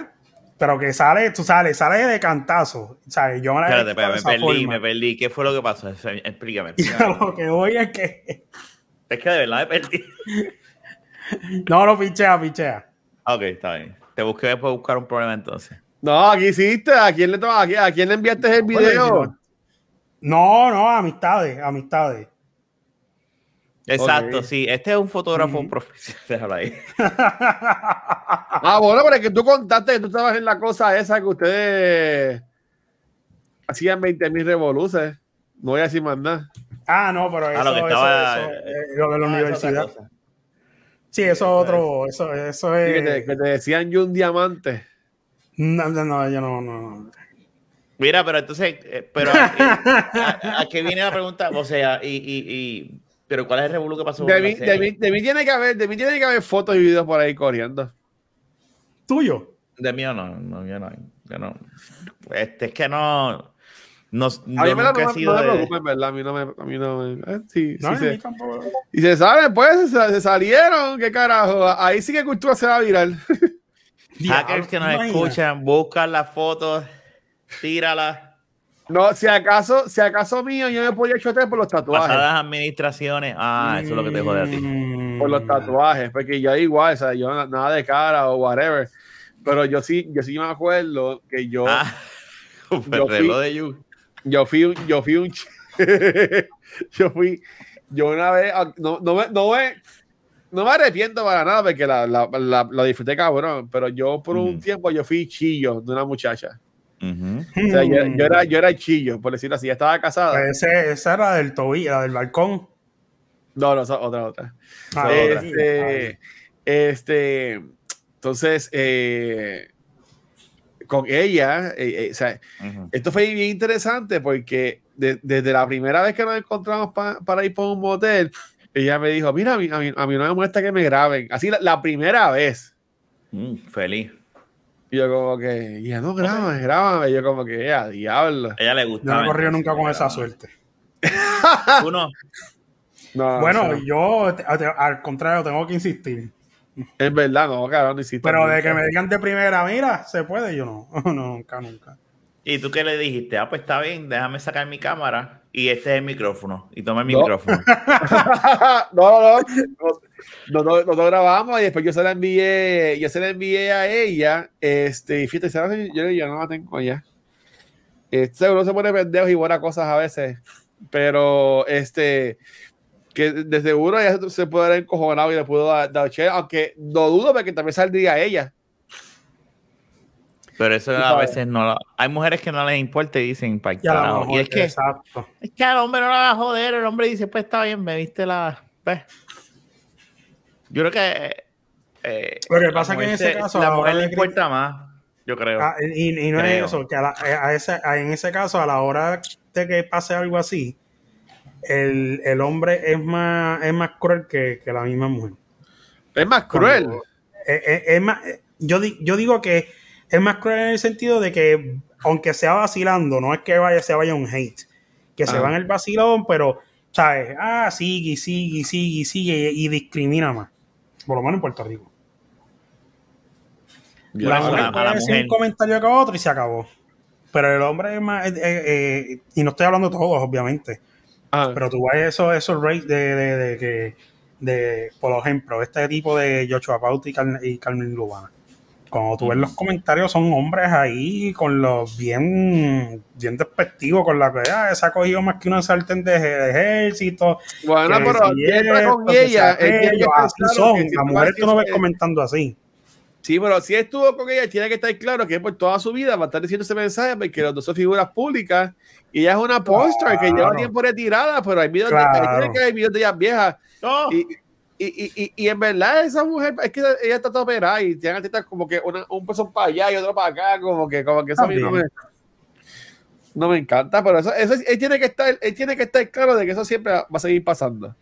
C: pero que sale, tú sales, sale de cantazo. ¿sabes? Yo me la
D: Espérate, me perdí,
C: forma.
D: me perdí. ¿Qué fue lo que pasó? Explícame. (laughs) Explícame.
C: lo que voy es que.
D: Es que de verdad me perdí.
C: No, no, pichea, pichea.
D: Ok, está bien. Te busqué después buscar un problema entonces.
B: No, aquí hiciste. ¿A quién le, to- a quién, a quién le enviaste el video?
C: No, no, amistades, amistades.
D: Exacto, sí. Este es un fotógrafo profesional. Déjalo ahí. (laughs)
B: Ah, bueno, pero es que tú contaste que tú estabas en la cosa esa que ustedes hacían 20 mil revoluces. No voy a decir más nada.
C: Ah, no, pero eso,
D: lo que
C: eso-
D: estaba-
C: eso, eh, lo de la
D: Ah,
C: universidad. Sí, eso es otro, eso, eso
B: Sí, que, te,
C: es.
B: que te decían yo un diamante.
C: No, no, no, yo no, no. no.
D: Mira, pero entonces, eh, pero a, a- a qué viene la pregunta? O sea, y, y, y- pero ¿cuál es el revuelo que pasó?
B: De mí, de, mí, de mí tiene que haber, de mí tiene que haber fotos y videos por ahí corriendo.
C: Tuyo.
D: De mío no, no, yo no, yo no. Este es que no, no,
B: A mí me,
D: nunca
B: no,
D: he
B: me-
D: sido
B: no me
D: de-
B: preocupa, en verdad. A mí no me. A mí no me eh, sí,
C: No,
B: sí se- y se saben, pues, se, se salieron. ¿Qué carajo? Ahí sí que cultura se va a virar. (laughs)
D: hackers que nos
C: Imagina.
D: escuchan, buscan las fotos, tíralas,
B: No, si acaso, si acaso mío, yo me podía chotear por los tatuajes.
D: pasadas administraciones. Ah, eso es lo que te jode a ti.
C: Mm.
B: por los tatuajes, porque yo igual, o sea, yo na- nada de cara o whatever, pero yo sí, yo sí me acuerdo que yo,
D: Ah, (laughs)
B: yo fui-
D: de Yu.
B: Yo fui, un- yo fui un, (laughs) yo fui, yo una vez, ah, no, no me, no me, no me arrepiento para nada porque la, la, la, la disfruté cabrón, pero yo por un tiempo yo fui chillo de una muchacha, o sea, yo,
C: Mm.
B: yo era, yo era chillo, por decirlo así, ya estaba casada,
C: Pues ese, esa era del tobillo, la del balcón.
B: no, no, esa- otra, otra.
C: Ah, otra.
B: este, este, entonces, eh, con ella, eh, eh, o sea, esto fue bien interesante porque de- desde la primera vez que nos encontramos pa- para ir por un motel, ella me dijo, mira, a mí, a mí, a mí no me molesta que me graben. Así la, la primera vez.
D: Mm, feliz.
B: Y yo como que, ya no grábame, grábame. Y yo como que, ya, diablo.
D: A ella le gusta.
C: Yo no he corrido nunca con esa suerte.
D: Uno. (laughs)
B: No,
C: Bueno,
B: o sea,
C: yo te- te- al contrario tengo que insistir.
B: Es verdad, no, cabrón, no hiciste
C: Pero de que me digan de primera, mira, se puede, yo no. (laughs) No, nunca, nunca.
D: ¿Y tú qué le dijiste? Ah, pues está bien, déjame sacar mi cámara y este es el micrófono. Y toma el
B: No.
D: micrófono. (laughs)
B: no, no, no, no, grabamos y después yo se la envié, yo se la envié a ella, este, y fíjate, ¿sabes? yo, yo no la tengo allá. Este, seguro se pone pendejo y buenas cosas a veces, pero este, que de seguro ella se- puede haber encojonado y le pudo dar, dar share, aunque no dudo porque también saldría ella.
D: Pero eso a veces no lo- Hay mujeres que no les importa y dicen, "Pa'
C: Y a lo
D: carajo".
C: mejor,
D: Y es que,
C: exacto.
D: es que al hombre no la va a joder. El hombre dice, pues está bien, me viste la. pues". Yo creo que. eh,
C: Lo que
D: la
C: pasa es que en
D: mujer
C: ese
D: se-
C: caso,
D: La
C: a la
D: mujer le
C: de
D: importa más. Yo creo.
C: Ah, y, y no
D: Creo.
C: es eso, que a la- a ese- a- en ese caso, a la hora de que pase algo así, el, el hombre es más, es más cruel que, que la misma mujer.
B: Es más cruel.
C: Cuando- es, es- es más, yo, di- yo digo que es más cruel en el sentido de que, aunque sea vacilando, no es que vaya, se vaya un hate, que se
B: Ah.
C: va en el vacilón, pero, ¿sabes? Ah, sigue, sigue, sigue, sigue, y discrimina más. Por lo menos en Puerto Rico.
D: Yo
C: la mujer puede decir
D: mujer.
C: un comentario acá otro y se acabó. Pero el hombre es más. eh, eh, eh, y no estoy hablando de todos, obviamente.
B: Ah,
C: Pero tú ves esos esos rates de, de, de por ejemplo, este tipo de Joshua Pauti y, Carmen- y Carmen Lubana. Cuando tú ves los comentarios, son hombres ahí con los bien, bien despectivos, con la que ah, se ha cogido más que una sartén de, ejército.
B: bueno, pero
C: si
B: con ella.
C: así
B: claro
C: son.
B: que si
C: La
B: tú
C: no ves comentando así.
B: Sí, pero si estuvo con ella, tiene que estar claro que por toda su vida va a estar diciendo ese mensaje porque los dos son figuras públicas y ella es una póster que lleva
C: Claro.
B: tiempo retirada, pero hay videos
C: Claro.
B: de, que haber videos de ellas viejas.
D: No.
B: Y, y, y, y, y en verdad, esa mujer, es que ella está toda operada y tiene artistas como que una- un peso para allá y otro para acá, como que, como que eso a mí no me,
C: También.
B: no me encanta, pero eso, eso él tiene que estar, él tiene que estar claro de que eso siempre va a seguir pasando.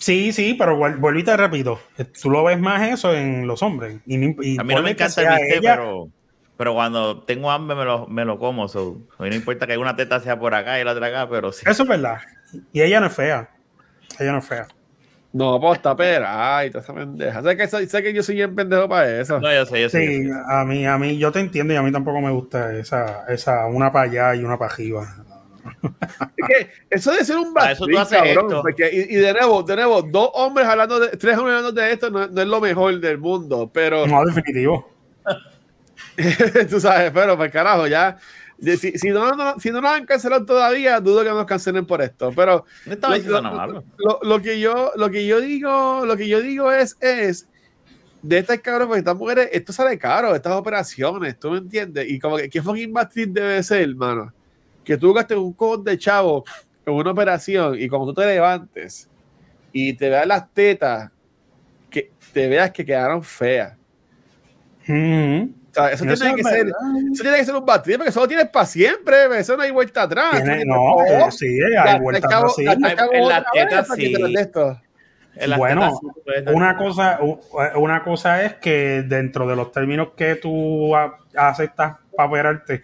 C: Sí, sí, pero vuel- vuelvo y te repito, tú lo ves más eso en los hombres. Y, ni- y
D: A mí no me encanta el bistec,
C: ella-
D: pero, pero cuando tengo hambre me lo, me lo como. So. A mí no importa que una teta sea por acá y la otra acá, pero sí.
C: Eso es verdad. Y ella no es fea. Ella no es fea.
B: No, pues está pera. Ay, toda esa pendeja. Sé que, soy- sé que yo soy bien pendejo para eso.
D: No, yo sé, yo sé.
C: Sí,
D: yo sé.
C: a mí, a mí, yo te entiendo y a mí tampoco me gusta esa, esa una para allá y una para arriba.
B: Es que eso de ser un
D: Para
B: backstreet,
D: haces
B: cabrón. porque- y, y de nuevo, de nuevo, dos hombres hablando de, tres hombres hablando de esto no, no es lo mejor del mundo, pero
C: No, definitivo. (laughs)
B: tú sabes, pero pues carajo, ya. de- Si, si, no, no- si no nos han cancelado todavía, dudo que nos cancelen por esto. Pero lo, lo- lo- lo que yo, lo que yo digo, lo que yo digo es, es de estas cabrones, porque estas mujeres, esto sale caro, estas operaciones, ¿tú me entiendes? Y como que, ¿qué fucking backstreet debe ser, hermano? Que tú gastes un cojón de chavo en una operación y cuando tú te levantes y te veas las tetas, que te veas que quedaron feas. O sea, eso,
C: Eso
B: tiene que ser, eso tiene que ser un backstreet porque eso lo tienes para siempre, eso no hay vuelta atrás.
C: Tiene- no, eh, sí, hay vuelta
B: acabo-
C: atrás, sí.
D: en las tetas, sí. En
C: Bueno, Una cosa, u- una cosa es que dentro de los términos que tú aceptas para operarte,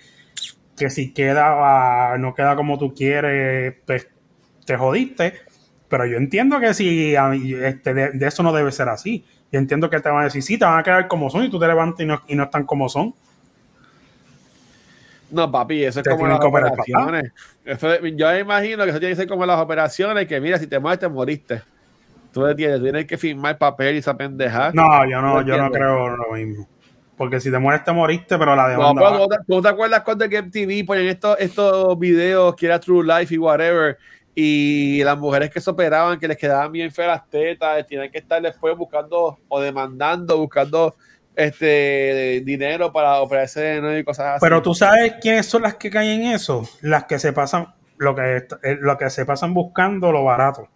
C: que si queda, ah, no queda como tú quieres, pues te jodiste. Pero yo entiendo que si este, de, de eso no debe ser así. Yo entiendo que te van a decir, sí, te van a quedar como son y tú te levantas y no, y no están como son.
B: No, papi, eso es como las operaciones. Eso es- yo me imagino que eso tiene que ser como las operaciones, que mira, si te mueres, te moriste. Tú tú tienes que firmar papel y esa pendeja.
C: No, yo no, yo no creo lo mismo. Porque si te mueres, te moriste, pero la
B: No,
C: demanda.
B: pero
C: va.
B: ¿tú, te- acuerdas cuando que MTV ponen estos, estos videos que era True Life y whatever? Y las mujeres que se operaban, que les quedaban bien feas las tetas, tienen que estar después buscando o demandando, buscando este dinero para operarse de nuevo y cosas así.
C: Pero tú sabes quiénes son las que caen en eso, las que se pasan, lo que, eh, lo que se pasan buscando lo barato,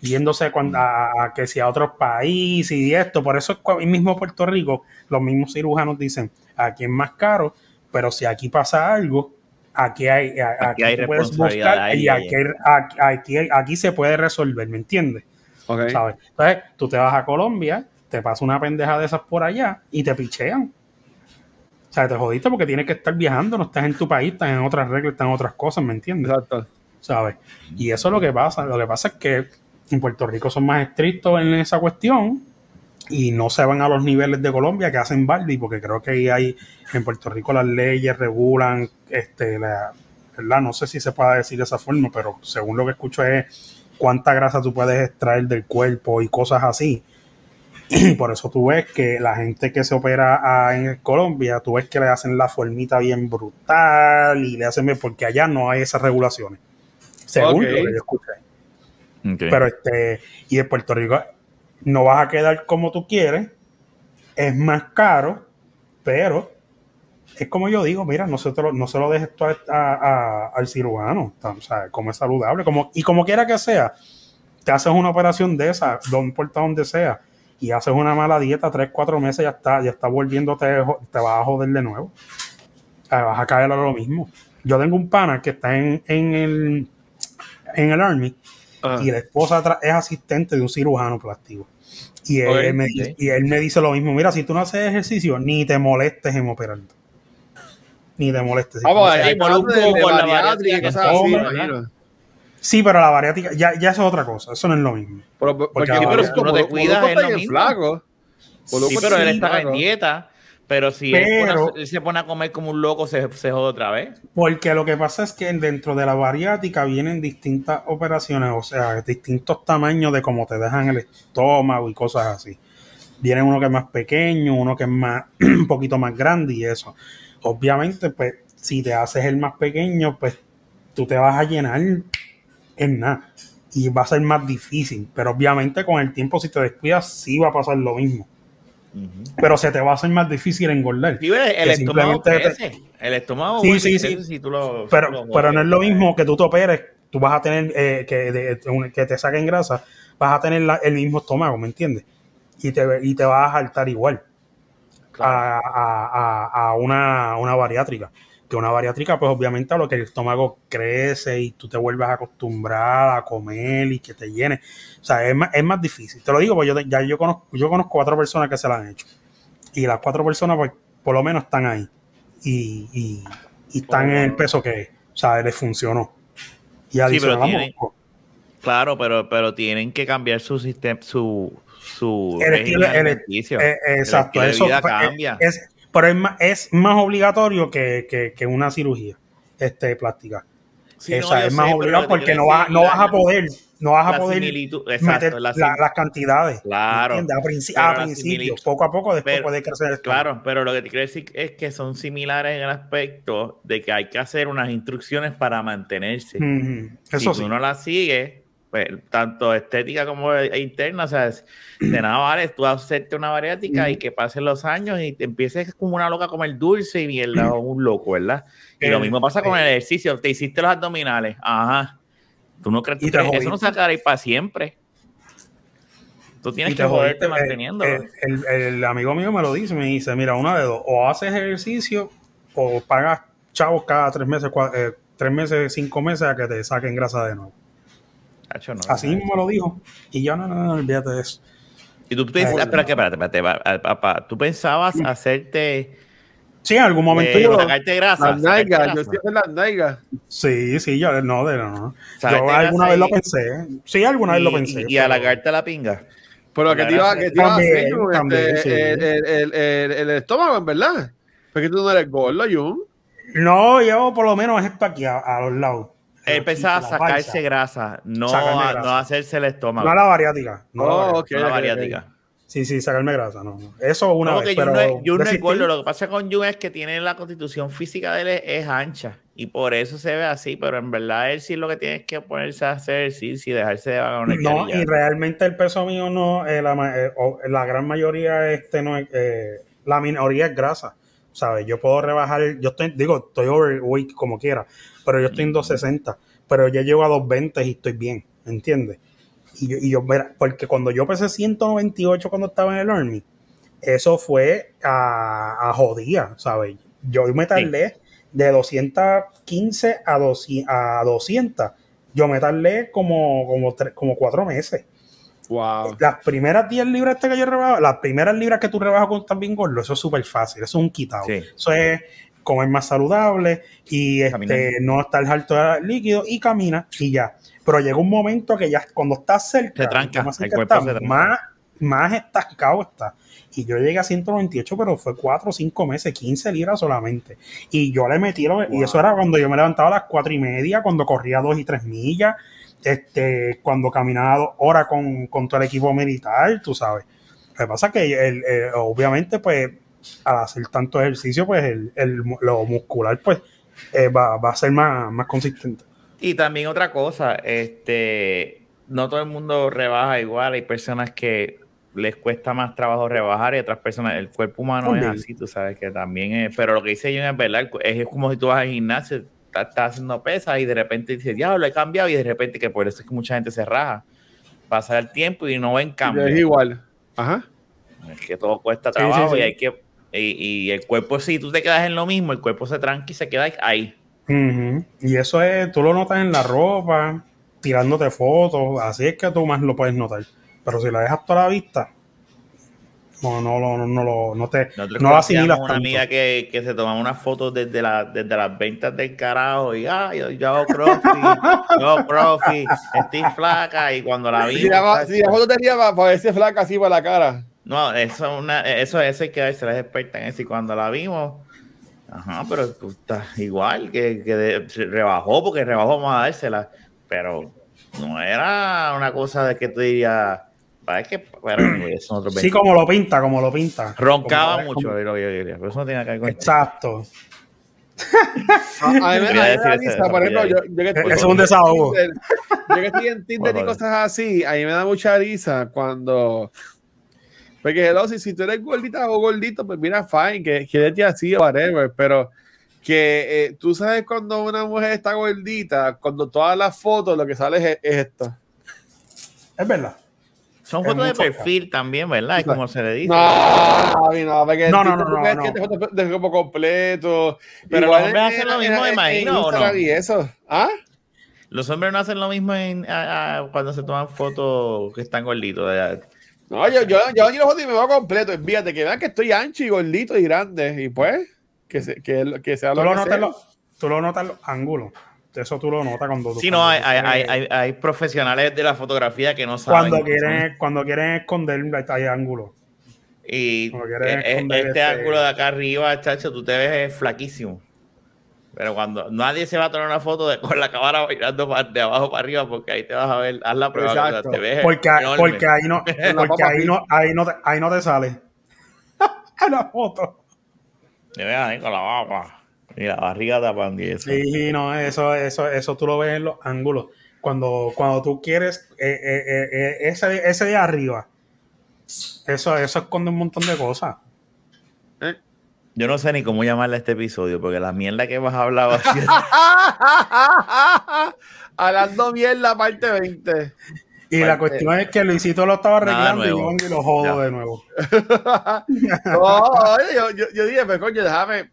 C: yéndose cuando, a, a que si a otros países y esto, por eso es mismo Puerto Rico, los mismos cirujanos dicen, aquí es más caro, pero si aquí pasa algo, aquí hay,
D: Aquí hay responsabilidad,
C: buscar y aquí, aquí, aquí, aquí se puede resolver, ¿me entiendes? ¿sabes? Entonces, tú te vas a Colombia, te pasa una pendeja de esas por allá y te pichean. O sea, te jodiste porque tienes que estar viajando, no estás en tu país, estás en otras reglas, estás en otras cosas, ¿me entiendes?
B: Exacto.
C: ¿Sabes? Y eso es lo que pasa. Lo que pasa es que en Puerto Rico son más estrictos en esa cuestión y no se van a los niveles de Colombia que hacen Baldi, porque creo que ahí hay, en Puerto Rico las leyes regulan, este, la, ¿verdad? No sé si se puede decir de esa forma, pero según lo que escucho es cuánta grasa tú puedes extraer del cuerpo y cosas así. Y por eso tú ves que la gente que se opera en Colombia, tú ves que le hacen la formita bien brutal y le hacen bien, porque allá no hay esas regulaciones. Según
B: Ok.
C: lo que yo escuché. Pero este, y en Puerto Rico no vas a quedar como tú quieres, es más caro, pero es como yo digo, mira, no se, te lo, no se lo dejes tú a- al cirujano, o sea, como es saludable, como, y como quiera que sea, te haces una operación de esa, no importa donde sea, y haces una mala dieta, tres, cuatro meses, ya está, ya está volviéndote, te vas a joder de nuevo. Sea, vas a caer a lo mismo. Yo tengo un pana que está en, en el en el Army
B: Ah.
C: y la esposa es asistente de un cirujano plástico. Y él, me, y él me dice lo mismo, mira, si tú no haces ejercicio, ni te molestes en operarte. Ni te molestes.
B: De
D: poco con la
B: bariátrica cosas así.
C: Sí, pero la bariátrica, ya, ya eso es otra cosa, eso no es lo mismo.
B: Pero, porque
C: Porque
B: sí,
C: ahora
B: pero
C: si
D: tú no te cuidas, es
B: está
D: lo mismo.
B: flaco.
D: Sí, pero
B: está
D: él estaba en dieta. Pero si él,
C: Pero-
D: pone- él se pone a comer como un loco, se, se jode otra vez.
C: Porque lo que pasa es que dentro de la bariátrica vienen distintas operaciones, o sea, distintos tamaños de cómo te dejan el estómago y cosas así. Viene uno que es más pequeño, uno que es más (clears throat) un poquito más grande y eso. Obviamente, pues, si te haces el más pequeño, pues tú te vas a llenar en nada. Y va a ser más difícil. Pero obviamente con el tiempo, si te descuidas, sí va a pasar lo mismo. Pero se te va a hacer más difícil engordar.
D: Sí, el, estómago
C: simplemente te-
D: crece. El estómago
C: Sí, sí, sí.
D: crece si tú lo-
C: pero,
D: lo
C: pero no es lo mismo que tú te operes, tú vas a tener eh, que, de- un- que te saquen grasa, vas a tener la- el mismo estómago, ¿me entiendes? Y te, y te vas a saltar igual
D: Claro.
C: a, a- a- a una, una bariátrica. Que una bariátrica, pues obviamente a lo que el estómago crece y tú te vuelves a acostumbrar a comer y que te llene. O sea, es más, es más difícil. Te lo digo, porque yo, ya yo conozco, yo conozco cuatro personas que se la han hecho. Y las cuatro personas, pues, por lo menos están ahí. Y, y- y están en el peso que es. O sea, les funcionó. Y
D: pero
C: adicional,
D: tienen- Claro, pero, pero tienen que cambiar su sistema, su, su
C: El estilo- el-. Eh, exacto,
D: El estilo
C: eso pues,
D: cambia.
C: Es, pero es más, es más obligatorio que, que- que una cirugía este, plástica.
D: Sí,
C: o sea, es
D: sé,
C: más
D: pero
C: obligado porque no, vas, no vas a poder, no vas a poder meter
D: exacto, la
C: la- las cantidades.
D: Claro.
C: A, principio, poco a poco, después
D: pero-
C: puede crecer esto.
D: Claro, pero lo que te quiero decir es que son similares en el aspecto de que hay que hacer unas instrucciones para mantenerse.
C: Ujú, Eso
D: si
C: sí.
D: tú no las sigues, pues tanto estética como interna, o sea, de nada vale tú hacerte una bariátrica y que pasen los años y te empieces como una loca a comer dulce y mierda, o un loco, ¿verdad? Y lo
C: El-
D: mismo pasa con
C: eh,
D: el ejercicio, te hiciste los abdominales, ajá. Tú no crees crees- eso no se ahí para siempre. Tú tienes que
C: te
D: joderte
C: eh,
D: manteniendo.
C: El, el- amigo mío me lo dice, me dice, mira, una de dos, o haces ejercicio o pagas chavos cada tres meses, cua- eh, tres meses, cinco meses a que te saquen grasa de nuevo.
D: Cacho, no,
C: Así mismo me lo dijo. Y yo, no, no, no, olvídate de eso.
D: Y tú pensabas,
C: Ay,
D: espérate, espérate, papá, tú pensabas hacerte,
C: Sí, en algún momento
D: eh,
C: yo...
D: sacarte grasa.
B: Las nalgas, yo siempre las nalgas.
C: Sí, sí, yo no, de no. Yo alguna vez lo
D: y-
C: pensé. Sí, alguna vez lo
D: y-
C: pensé.
D: Y, y
C: pero-
D: halagarte la pinga.
B: Pero que
D: La
B: te iba, que te iba a
C: también,
B: hacer Jun,
C: también,
B: este,
C: sí.
B: el, el, el, el- el estómago, en verdad. Porque tú no eres gordo, Jun.
C: No, yo por lo menos es para aquí, a, a los lados.
D: Él pensaba
C: La
D: sacarse grasa, no, a-
C: grasa.
D: no hacerse el estómago.
C: No a la bariátrica. No, a la
B: Oh,
D: no la
B: ok,
D: bariátrica.
C: Sí, sí, sacarme grasa. No, no. Eso una
D: No,
C: vez. pero
D: Jun no es, Jun no es
C: desistir-
D: gordo. Lo que pasa con Jun es que tiene la constitución física de él es, es ancha. Y por eso se ve así. Pero en verdad él sí lo que tiene es que ponerse a hacer ejercicio y dejarse de vagones.
C: No, y realmente el peso mío no, eh, la, eh, la gran mayoría este no es, eh, la minoría es grasa, ¿sabes? Yo puedo rebajar, yo estoy, digo, estoy overweight como quiera, pero yo estoy en 260, pero ya llego a 220 y estoy bien, ¿entiendes? Y yo, y yo, mira, porque cuando yo pesé 198 cuando estaba en el Army, eso fue a, a jodía, ¿sabes? Yo me tardé de 215 a 200, a 200 yo me tardé como, como, tres- como cuatro meses.
B: Wow.
C: Las primeras 10 libras este que yo rebajo, las primeras libras que tú rebajas cuando estás bien gordo, eso es súper fácil, eso es un quitado.
D: Sí.
C: Eso es comer más saludable y este, no estar harto de líquido y camina y ya. Pero llega un momento que ya cuando estás cerca,
D: Se tranca,
C: más cerca
D: cuerpo
C: estás,
D: se tranca.
C: más, más estancado está. Y yo llegué a 198, pero fue 4 o 5 meses, 15 libras solamente. Y yo le metí, lo- y eso era cuando yo me levantaba a las 4 y media, cuando corría 2 y 3 millas, este, cuando caminaba dos horas con, con todo el equipo militar, tú sabes. Lo que pasa es que el- obviamente, pues, al hacer tanto ejercicio, pues el, el- lo muscular, pues, eh, va, va a ser más, más consistente.
D: Y también otra cosa, este, no todo el mundo rebaja igual. Hay personas que les cuesta más trabajo rebajar y otras personas, el cuerpo humano
C: También.
D: es así, tú sabes que también es, pero lo que dice yo es verdad, cu- es, como si tú vas al gimnasio, estás, estás haciendo pesas y de repente dices, diablo, he cambiado y de repente que por eso es que mucha gente se raja. Pasa el tiempo y no ven cambio.
B: Es igual. Ajá.
D: Es que todo cuesta
C: Sí,
D: trabajo
C: sí, sí.
D: y hay que, y, y el cuerpo, si tú te quedas en lo mismo, el cuerpo se tranca y se queda ahí.
C: Y eso es, tú lo notas en la ropa, tirándote fotos, así es que tú más lo puedes notar. Pero si la dejas toda la vista, no, no, no, no, no, lo- no te no lo
D: conocíamos
C: asimilas
D: una
C: tanto.
D: amiga que, que se tomaba unas fotos desde, la, desde las ventas del carajo y ah, yo, yo hago crossfit, yo hago crossfit, estoy flaca y cuando la vi
B: Si la, si la foto tenía para verse flaca así para la cara.
D: No, eso es una, eso, eso hay que darse las expertas en eso y cuando la vimos ajá, pero tú estás igual que, que de- rebajó porque rebajó vamos a dársela pero no era una cosa de que tú dirías es que pero eso es otro
C: Sí, como lo pinta, como lo pinta.
D: roncaba
C: Como-
D: mucho
C: como-
D: yo diría pero eso no tiene que ver con
C: Exacto.
B: A, a mí me da risa, por ejemplo, yo, yo que
C: es
B: en
C: un desahogo.
B: Tinder, Yo que estoy en Tinder y cosas así, a mí me da mucha risa cuando. Porque, hello, si, si tú eres gordita o gordito, pues mira, fine, que quédate así o whatever, pero que eh, tú sabes cuando una mujer está gordita, cuando todas las fotos lo que sale es, es esto.
C: Es verdad.
D: Son fotos de perfil también, ¿verdad? Es como se le dice.
B: No, no, porque
C: No, no, no, no,
B: es
C: no.
B: que te foto de como completo.
D: Pero
B: Igual
D: los hombres
B: en-
D: hacen lo mismo, me
B: en-
D: imagino,
B: en
D: ¿o no?
B: Y eso. ¿Ah?
D: Los hombres no hacen lo mismo en, a- a- cuando se toman fotos que están gorditos. ¿verdad?
B: No, yo, yo, yo ni los y me veo completo. Fíjate, que vean que estoy ancho y gordito y grande. Y pues, que, se, que, que sea
C: Tú
B: lo
C: lo,
B: que
C: notas
B: sea.
C: los, tú lo notas en los ángulos. Eso tú lo notas cuando tú.
D: Sí, no,
C: cuando
D: hay, hay, hay, hay- hay profesionales de la fotografía que no saben.
C: cuando quieren, cuando quieren esconder, hay ángulos.
D: Y e- e-
C: esconder
D: este
C: ese-
D: ángulo de acá arriba, chacho, tú te ves flaquísimo. Pero cuando nadie se va a tomar una foto de, con la cámara mirando de abajo para arriba, porque ahí te vas a ver, haz la prueba,
B: Exacto.
D: te ves
C: Porque, porque ahí no, (laughs) porque
B: papa
C: ahí no, ahí no, te, ahí no te sale. (laughs) la foto.
D: Te ves ahí con la baba. Y la barriga tapando y eso.
C: Sí, no, eso, eso, eso tú lo ves en los ángulos. Cuando, cuando tú quieres eh, eh, eh, eh, ese, ese de arriba, eso, eso esconde un montón de cosas.
D: Yo no sé ni cómo llamarle a este episodio, porque la mierda que hemos hablado así
B: Hablando mierda, parte 20.
C: Y la cuestión es que Luisito lo estaba arreglando y yo lo jodo
D: Ya.
C: de nuevo. (laughs)
B: No, oye, yo, yo, yo dije, pero coño, déjame.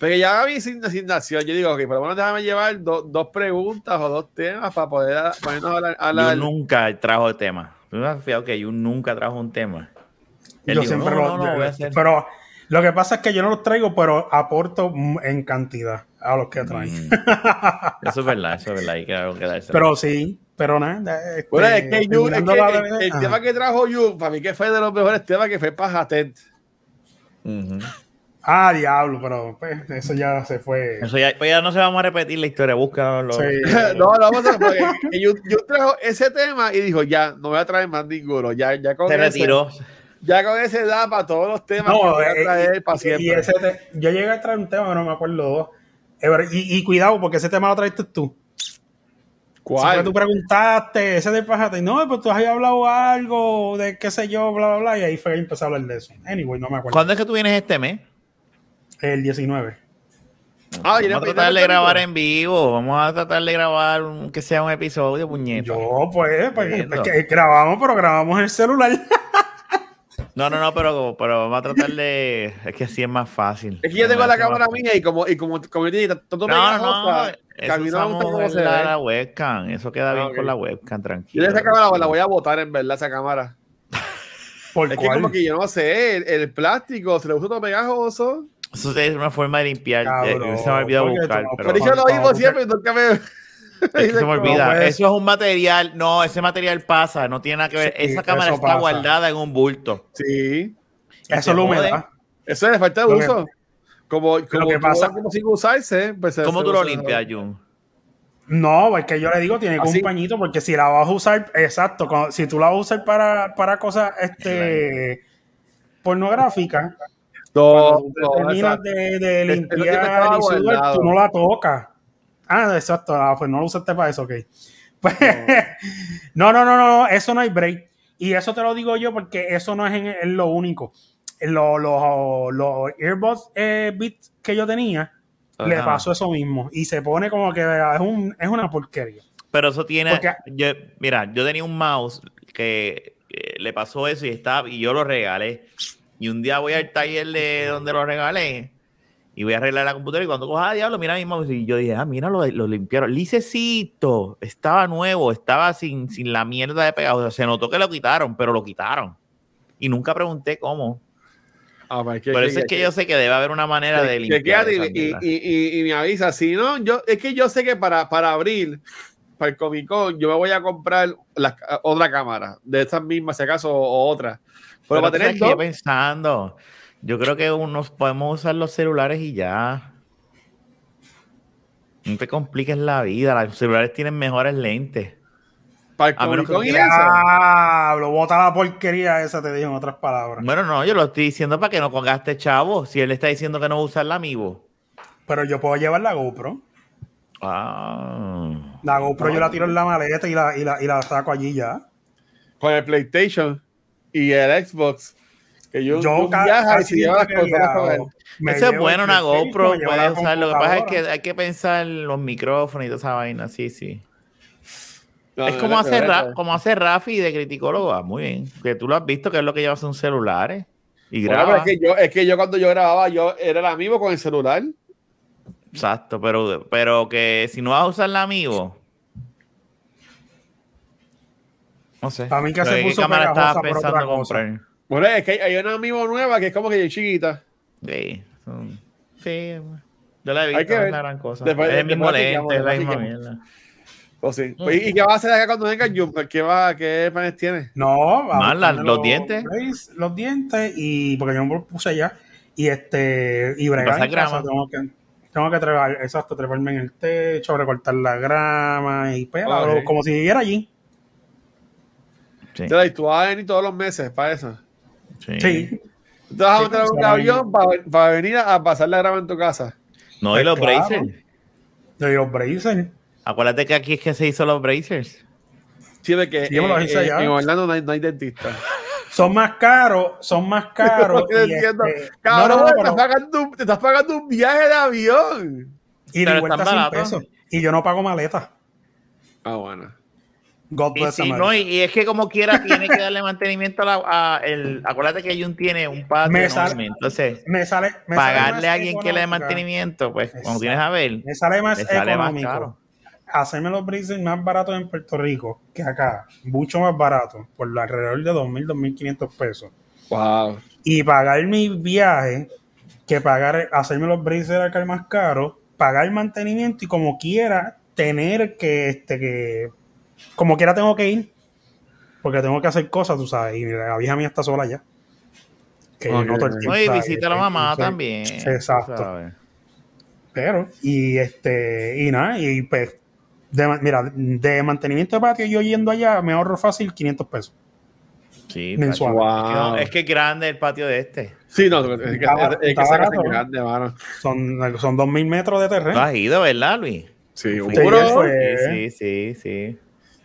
B: Pero ya mi sin asignación, yo digo, ok, por lo menos déjame llevar do- dos preguntas o dos temas para poder ponernos a hablar. a
D: Yo nunca trajo tema. ¿Tú me has fijado que yo nunca trajo un tema? Él
C: yo
D: dijo,
C: siempre
D: no,
C: lo
D: no, no, voy a hacer.
C: Pero lo que pasa es que yo no los traigo, pero aporto en cantidad a los que traen.
D: Mm. Eso es verdad, eso es verdad. Hay que quedarse.
C: Pero sí, pero nada. este,
B: Bueno, es que, es
C: la
B: el, tema que trajo Yu, para mí que fue de los mejores temas que fue Pajatent.
D: Ujú.
C: Ah, diablo, pero pues, eso ya se fue.
D: Eso ya, pues ya no se vamos a repetir la historia, búscalo.
C: Sí. (laughs)
B: no, no, vamos a porque Yu trajo ese tema y dijo, ya, no voy a traer más ninguno. Ya, ya con
D: Se
B: ese-
D: retiró.
B: Ya con ese da para todos los temas que voy a
C: eh,
B: traer para
C: y
B: siempre.
C: ese te- yo llegué a traer un tema, no me acuerdo dos. Eh, Y, y cuidado, porque ese tema lo traiste tú.
B: ¿Cuál?
C: Siempre tú preguntaste, ese de pajate, no, pues tú has hablado algo de qué sé yo, bla, bla, bla, y ahí fue que empecé a hablar de eso. Anyway, no me acuerdo.
D: ¿Cuándo es que tú vienes este mes?
C: El 19.
B: Ah,
D: Vamos a tratar de grabar en vivo. Vamos a tratar de grabar un- que sea un episodio, puñeta.
C: Yo, pues, pues
D: Entiendo.
C: es que grabamos, pero grabamos en el celular. (laughs)
D: No, no, no, pero, pero vamos a tratar de. Es que así es más fácil.
B: Es que yo tengo la cámara mía y como, y como, como yo tanto
D: No, no, eso la,
B: ve.
D: la webcam. Eso queda
B: Ah,
D: bien
B: ok.
D: con la webcam,
B: Yo
D: tranquilo.
B: esa cámara la voy a botar en verdad, esa cámara. (laughs)
C: ¿Por
B: Es que como que yo no sé, el, el plástico, se le gusta todo pegajoso.
D: Eso es una forma de limpiar.
C: Cabrón,
D: eh, se me olvidó buscar. Pero,
B: Pero yo lo
C: favor,
B: siempre y nunca me...
D: es que se me olvida.
C: Pues.
D: Eso es un material. No, ese material pasa. No tiene nada que ver.
C: Sí,
D: Esa cámara está
C: pasa.
D: guardada en un bulto.
B: Sí,
D: Y
C: Eso es la
D: jode.
C: humedad.
B: eso le falta de
C: Lo que-
B: uso. Como, como,
C: que
B: como-
C: pasa-
B: como sin usarse. Pues
D: ¿Cómo tú lo limpias, Jun?
C: No, es que yo le digo, tiene como
B: Así.
C: un pañito, porque si la vas a usar, exacto, cuando- si tú la vas a usar para, para cosas este, pornográficas,
B: No,
C: cuando tú te
B: no,
C: terminas de, de
B: Este no
C: limpiar y sudar,
B: guardado.
C: tú no la tocas. Ah, exacto, ah, pues no lo usaste para eso, ok. Pues, (laughs) no, no, no, no, eso no hay break. Y eso te lo digo yo porque eso no es, en- es lo único. Los los- los earbuds eh, Beats que yo tenía, le pasó eso mismo. Y se pone como que es, un, es una porquería.
D: Pero eso tiene.
C: Porque-
D: yo- mira, yo tenía un mouse que eh, le pasó eso y estaba y yo lo regalé. Y un día voy al taller de donde lo regalé y voy a arreglar la computadora. Y cuando coja, ah, diablo, mira mi mouse. Y yo dije, ah, mira, lo, lo limpiaron. Licecito, estaba nuevo, estaba sin, sin la mierda de pegado. O sea, se notó que lo quitaron, pero lo quitaron. Y nunca pregunté cómo.
B: Ah, pues, que-
D: Por
B: que-
D: eso es que
B: que-
D: yo sé que debe haber una manera de limpiar.
B: y, me avisa. Si no, yo, es que yo sé que para, para abril, para el Comic Con, yo me voy a comprar la- otra cámara, de estas mismas, si acaso, o otra. Pero,
D: Pero
B: para tener dos,
D: pensando, yo creo que unos podemos usar los celulares y ya. No te compliques la vida, los celulares tienen mejores lentes.
B: para el
D: a menos que
B: Con y
D: quieras-
B: eso.
C: Diablo, bota la porquería esa, te digo en otras palabras.
D: Bueno, no, yo lo estoy diciendo para que no gaste chavo. Si él está diciendo que no va a usar la Amiibo.
C: Pero yo puedo llevar la GoPro.
D: Ah.
C: La GoPro yo la tiro en la maleta y la, y la, y la saco allí ya.
B: Con el PlayStation y el Xbox. Que yo,
C: Yo
B: viaja y
C: casi
B: se lleva las
C: me
D: Eso es bueno,
C: el
D: una GoPro, puedes usar. Lo que pasa es que hay que pensar los micrófonos y toda esa vaina, sí, sí.
B: No,
D: es como hace, Ra- como hace Rafi de criticólogo. Ah, muy bien. Que tú lo has visto, que es lo que llevas un celular eh, y
B: Bueno,
D: graba.
B: es que yo, es que yo cuando yo grababa, yo era el amigo con el celular.
D: Exacto, pero, pero que si no vas a usar la amigo. No sé.
C: A mí que se
D: ¿Qué
C: puso
D: cámara
C: por
D: pensando
C: cosa.
B: Bueno, es que hay, hay una amigo nueva que es como que es chiquita.
D: Sí, son- sí, yo la he
B: Hay
D: visto,
B: que
D: no
B: ver.
D: es la gran cosa.
B: Después-
D: es el mismo lente, es la misma mierda.
B: O sí. Pues, ¿Y qué va a hacer acá cuando venga el Jumper? ¿Qué, va, ¿Qué planes tiene?
C: No, a
D: Más la-
C: buscarme
D: los dientes.
C: Los dientes y porque yo me lo puse allá y este y bregar en casa, tengo que tengo que trepar, exacto, treparme en el techo, recortar la grama y pues,
B: Ok.
C: como si viviera allí.
D: Sí,
B: Entonces, ¿y tú vas a venir todos los meses para eso?
D: Sí.
C: Sí.
B: Tú vas a
C: Sí,
B: montar un avión para, para venir a, pasar la grama en tu casa.
D: No, y
C: Pues
D: los
C: claro.
D: bracers.
C: De los braces.
D: Acuérdate que aquí es que se hizo los bracers.
B: Sí, de que
C: Sí, yo me lo
B: eh,
C: hice
B: eh, en Orlando no hay, no hay dentista.
C: Son más caros, son más (laughs) caros.
B: No
C: y, este,
B: Cabrón,
C: no, no,
B: te, estás pagando un, te estás pagando un viaje de avión.
C: y de vuelta
D: están
C: 100
D: baratos.
C: pesos. Y yo no pago maleta.
B: Ah, bueno.
C: God
D: Y,
C: America.
D: no, y, y es que como quiera tiene que darle mantenimiento a, la, a el. Acuérdate que Jun tiene un patio
C: Me
D: enorme,
C: sale-
D: entonces
C: me sale, me
D: pagarle a alguien que le dé mantenimiento, pues cuando
C: Exacto.
D: tienes a ver,
C: Me sale más económico.
D: caro.
C: hacerme los braces más baratos en Puerto Rico que acá, mucho más barato, por alrededor de 2.000, 2.500 pesos.
B: Wow.
C: Y pagar mi viaje, que pagar, hacerme los braces acá más caro, pagar el mantenimiento y como quiera, tener que, este, que, como quiera tengo que ir, porque tengo que hacer cosas, tú sabes, y la vieja mía está sola ya. Que no todo el tiempo, ¿sabes?
D: visita a la mamá también.
C: Exacto.
D: ¿sabes?
C: Pero, y este, y nada, y pues, de, mira, de mantenimiento de patio, yo yendo allá, me ahorro fácil 500 pesos.
D: Sí,
C: Mensual.
D: Es que
B: Wow.
D: Es que es grande el patio de este.
B: Sí, no, es que, es que, grande, mano.
C: Son, son 2.000 metros de terreno.
D: has ido, ¿verdad, Luis?
B: Sí, seguro.
D: Sí, sí, sí, sí.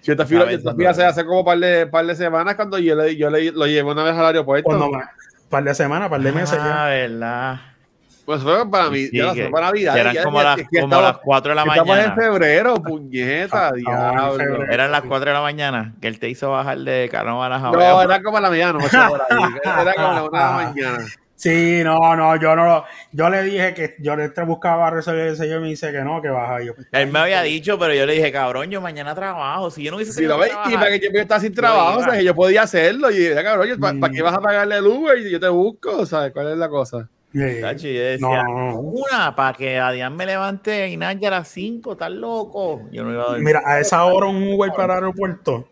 B: Yo te fui, yo
D: Sabes
B: te
D: dónde
B: fui hace, como par de, par de semanas cuando yo, le, yo le, lo llevé una vez al aeropuerto.
C: Cuando más, par de semanas, par de meses
D: Ah,
C: ya.
D: verdad.
B: Pues fue para mí,
D: Sí,
B: ya no
D: que-
B: para Navidad.
D: que eran
B: ya-
D: como,
B: ya-
D: las,
B: es que
D: como
B: estamos-
D: las 4 de la
B: Estamos en
D: mañana.
B: febrero, puñeta,
C: Ah,
B: diablo.
C: febrero.
D: Eran las 4 de la mañana que él te hizo bajar de Carnaval a
B: No, era como a la ahí. Era como a la una de la (laughs) mañana.
C: Sí, no, no, yo no lo- Yo le dije que yo le buscaba resolver ese yo me dice que no, que baja. Yo, pues,
D: Él me había dicho, pero yo le dije, cabrón, yo mañana trabajo. Si yo no hubiese
B: Sí, lo y para que yo estaba sin trabajo, o sea, que yo podía hacerlo. Y era cabrón, ¿para
C: Mm.
B: qué vas a pagarle el Uber? Y yo te busco, ¿sabes? ¿Cuál es la cosa?
D: yo decía,
C: no, no, no.
D: una, para que Adrián me levante y Nadia a las 5, estás loco. Yo no iba a dormir.
C: Mira, a esa hora un Uber para el aeropuerto,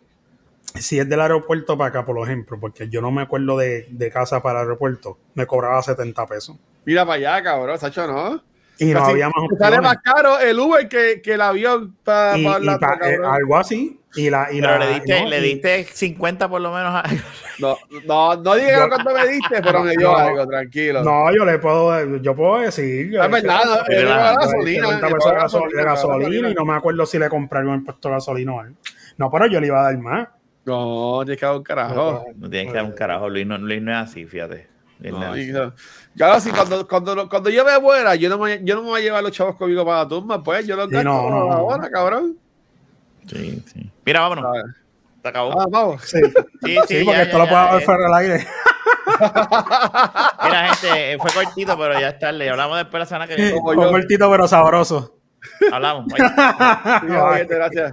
C: si es del aeropuerto para acá, por ejemplo, porque yo no me acuerdo de, de casa para el aeropuerto, me cobraba 70 pesos.
B: Mira para allá, cabrón, Sacho, ¿no?
C: Y no
B: Casi
C: había más
B: Sale más caro el Uber que, que el avión para
C: Y, y
B: la
C: pa- eh, algo así. Y la, y
D: pero
C: la-
D: le diste,
C: no,
D: le diste 50 por lo menos a... (laughs)
B: No, no, no digas
C: Yo-
B: cuánto me diste, pero me dio (laughs)
C: No.
B: algo, tranquilo.
C: No, yo le puedo, yo puedo decir.
B: es verdad, le gasolina.
C: dije 70
B: yo
C: pesos
B: pago
C: de gasol- de gasolina y no me acuerdo si le compré algo en puesto de gasolina o algo. No, pero yo le iba a dar más.
B: No, tienes que dar un carajo.
D: No tienes que dar un carajo, Luis no, Luis no es así, fíjate. Luis no
B: No,
D: es
B: y
D: así.
B: no. Claro, si cuando, cuando, cuando yo me muera, yo no, me, yo no me voy a llevar los chavos conmigo para la tumba, pues yo los
C: Sí,
B: gasto
C: no, no, no.
B: ahora, cabrón.
D: Sí, sí. Mira, vámonos. Se acabó.
B: Ah, vamos.
C: Sí,
D: Sí,
C: sí,
D: sí,
C: porque
D: ya,
C: esto
D: ya,
C: lo puedo
D: eh.
C: fuera al aire.
D: Mira, gente, eh, fue cortito, pero ya es tarde. Hablamos después la semana que viene.
B: Yo.
C: cortito pero sabroso.
D: Hablamos. Bye.
B: Sí, oye, gracias.